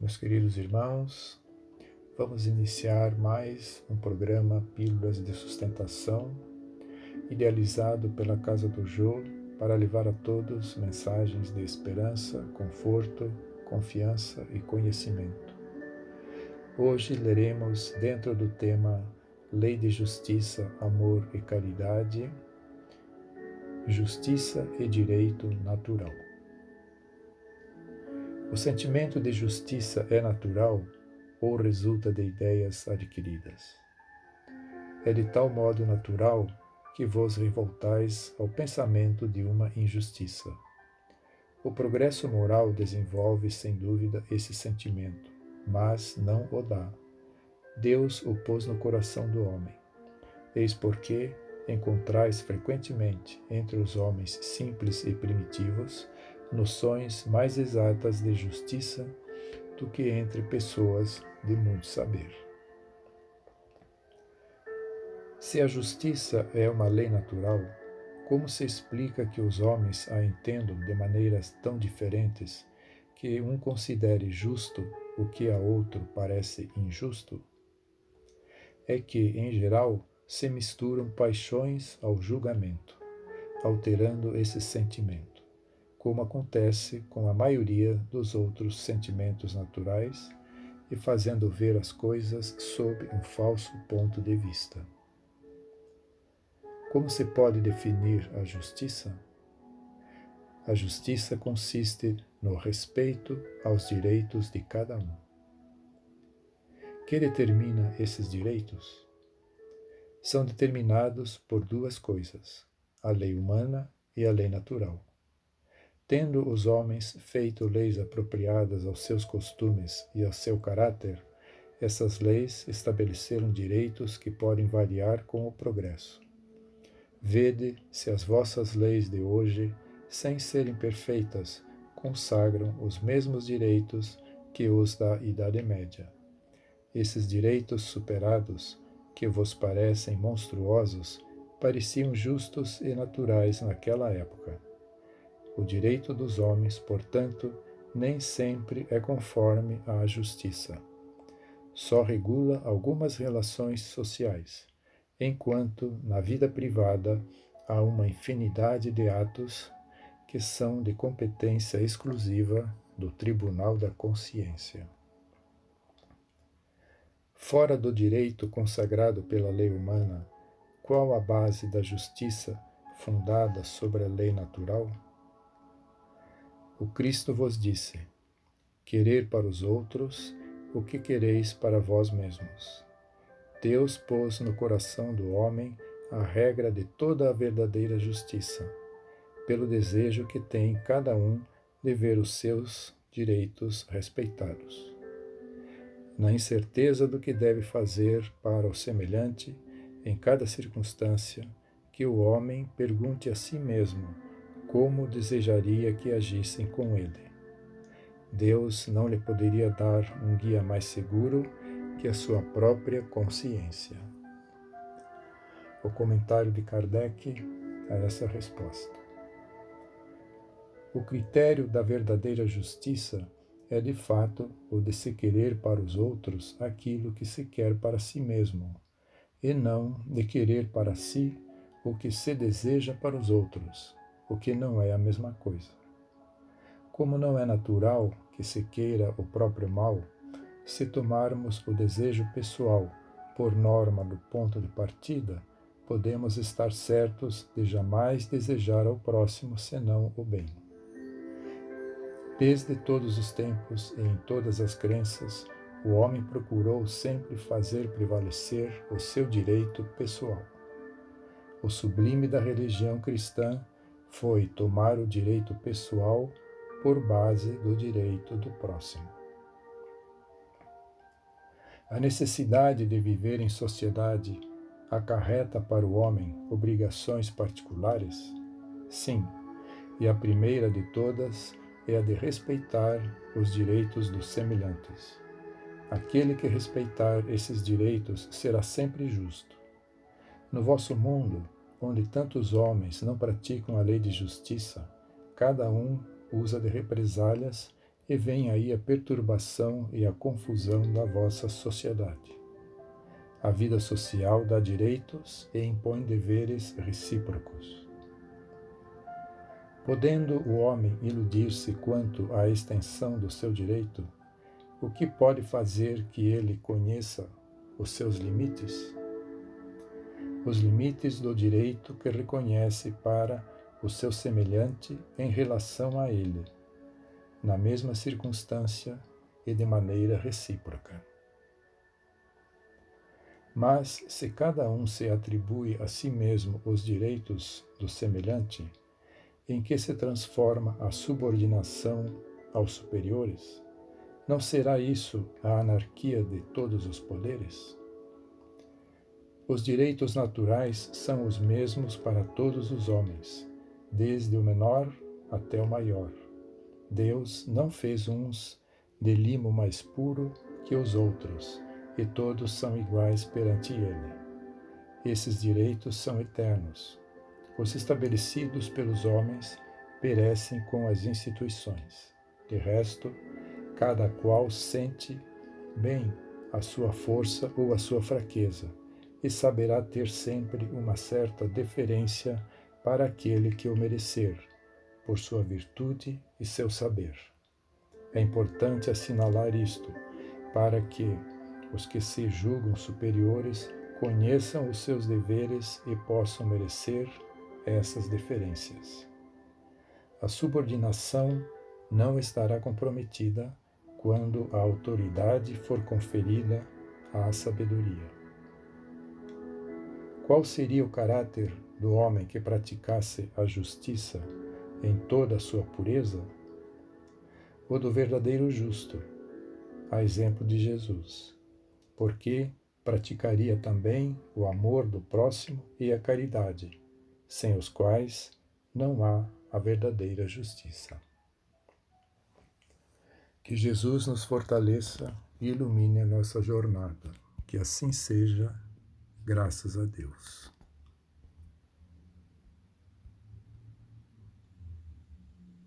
Meus queridos irmãos, vamos iniciar mais um programa Pílulas de Sustentação, idealizado pela Casa do Jô para levar a todos mensagens de esperança, conforto, confiança e conhecimento. Hoje leremos, dentro do tema Lei de Justiça, Amor e Caridade, Justiça e Direito Natural. O sentimento de justiça é natural ou resulta de ideias adquiridas? É de tal modo natural que vos revoltais ao pensamento de uma injustiça. O progresso moral desenvolve sem dúvida esse sentimento, mas não o dá. Deus o pôs no coração do homem. Eis porque encontrais frequentemente entre os homens simples e primitivos noções mais exatas de justiça do que entre pessoas de muito saber. Se a justiça é uma lei natural, como se explica que os homens a entendam de maneiras tão diferentes que um considere justo o que a outro parece injusto? É que, em geral, se misturam paixões ao julgamento, alterando esse sentimento como acontece com a maioria dos outros sentimentos naturais e fazendo ver as coisas sob um falso ponto de vista. Como se pode definir a justiça? A justiça consiste no respeito aos direitos de cada um. Que determina esses direitos? São determinados por duas coisas: a lei humana e a lei natural. Tendo os homens feito leis apropriadas aos seus costumes e ao seu caráter, essas leis estabeleceram direitos que podem variar com o progresso. Vede se as vossas leis de hoje, sem serem perfeitas, consagram os mesmos direitos que os da Idade Média. Esses direitos superados, que vos parecem monstruosos, pareciam justos e naturais naquela época o direito dos homens, portanto, nem sempre é conforme à justiça. Só regula algumas relações sociais, enquanto na vida privada há uma infinidade de atos que são de competência exclusiva do Tribunal da Consciência. Fora do direito consagrado pela lei humana, qual a base da justiça fundada sobre a lei natural? O Cristo vos disse: Querer para os outros o que quereis para vós mesmos. Deus pôs no coração do homem a regra de toda a verdadeira justiça, pelo desejo que tem cada um de ver os seus direitos respeitados. Na incerteza do que deve fazer para o semelhante, em cada circunstância, que o homem pergunte a si mesmo como desejaria que agissem com ele. Deus não lhe poderia dar um guia mais seguro que a sua própria consciência. O comentário de Kardec a essa resposta. O critério da verdadeira justiça é de fato o de se querer para os outros aquilo que se quer para si mesmo, e não de querer para si o que se deseja para os outros, o que não é a mesma coisa. Como não é natural que se queira o próprio mal, se tomarmos o desejo pessoal por norma do ponto de partida, podemos estar certos de jamais desejar ao próximo senão o bem. Desde todos os tempos e em todas as crenças, o homem procurou sempre fazer prevalecer o seu direito pessoal. O sublime da religião cristã foi tomar o direito pessoal por base do direito do próximo. A necessidade de viver em sociedade acarreta para o homem obrigações particulares? Sim, e a primeira de todas é a de respeitar os direitos dos semelhantes. Aquele que respeitar esses direitos será sempre justo. No vosso mundo, onde tantos homens não praticam a lei de justiça, cada um usa de represálias e vem aí a perturbação e a confusão da vossa sociedade. A vida social dá direitos e impõe deveres recíprocos. Podendo o homem iludir-se quanto à extensão do seu direito, o que pode fazer que ele conheça os seus limites? Os limites do direito que reconhece para o seu semelhante em relação a ele, na mesma circunstância e de maneira recíproca. Mas se cada um se atribui a si mesmo os direitos do semelhante, em que se transforma a subordinação aos superiores, não será isso a anarquia de todos os poderes? Os direitos naturais são os mesmos para todos os homens, desde o menor até o maior. Deus não fez uns de limo mais puro que os outros, e todos são iguais perante Ele. Esses direitos são eternos. Os estabelecidos pelos homens perecem com as instituições. De resto, cada qual sente bem a sua força ou a sua fraqueza e saberá ter sempre uma certa deferência para aquele que o merecer, por sua virtude e seu saber. É importante assinalar isto, para que os que se julgam superiores conheçam os seus deveres e possam merecer essas deferências. A subordinação não estará comprometida quando a autoridade for conferida à sabedoria. Qual seria o caráter do homem que praticasse a justiça em toda a sua pureza? O do verdadeiro justo, a exemplo de Jesus, porque praticaria também o amor do próximo e a caridade, sem os quais não há a verdadeira justiça. Que Jesus nos fortaleça e ilumine a nossa jornada. Que assim seja graças a Deus.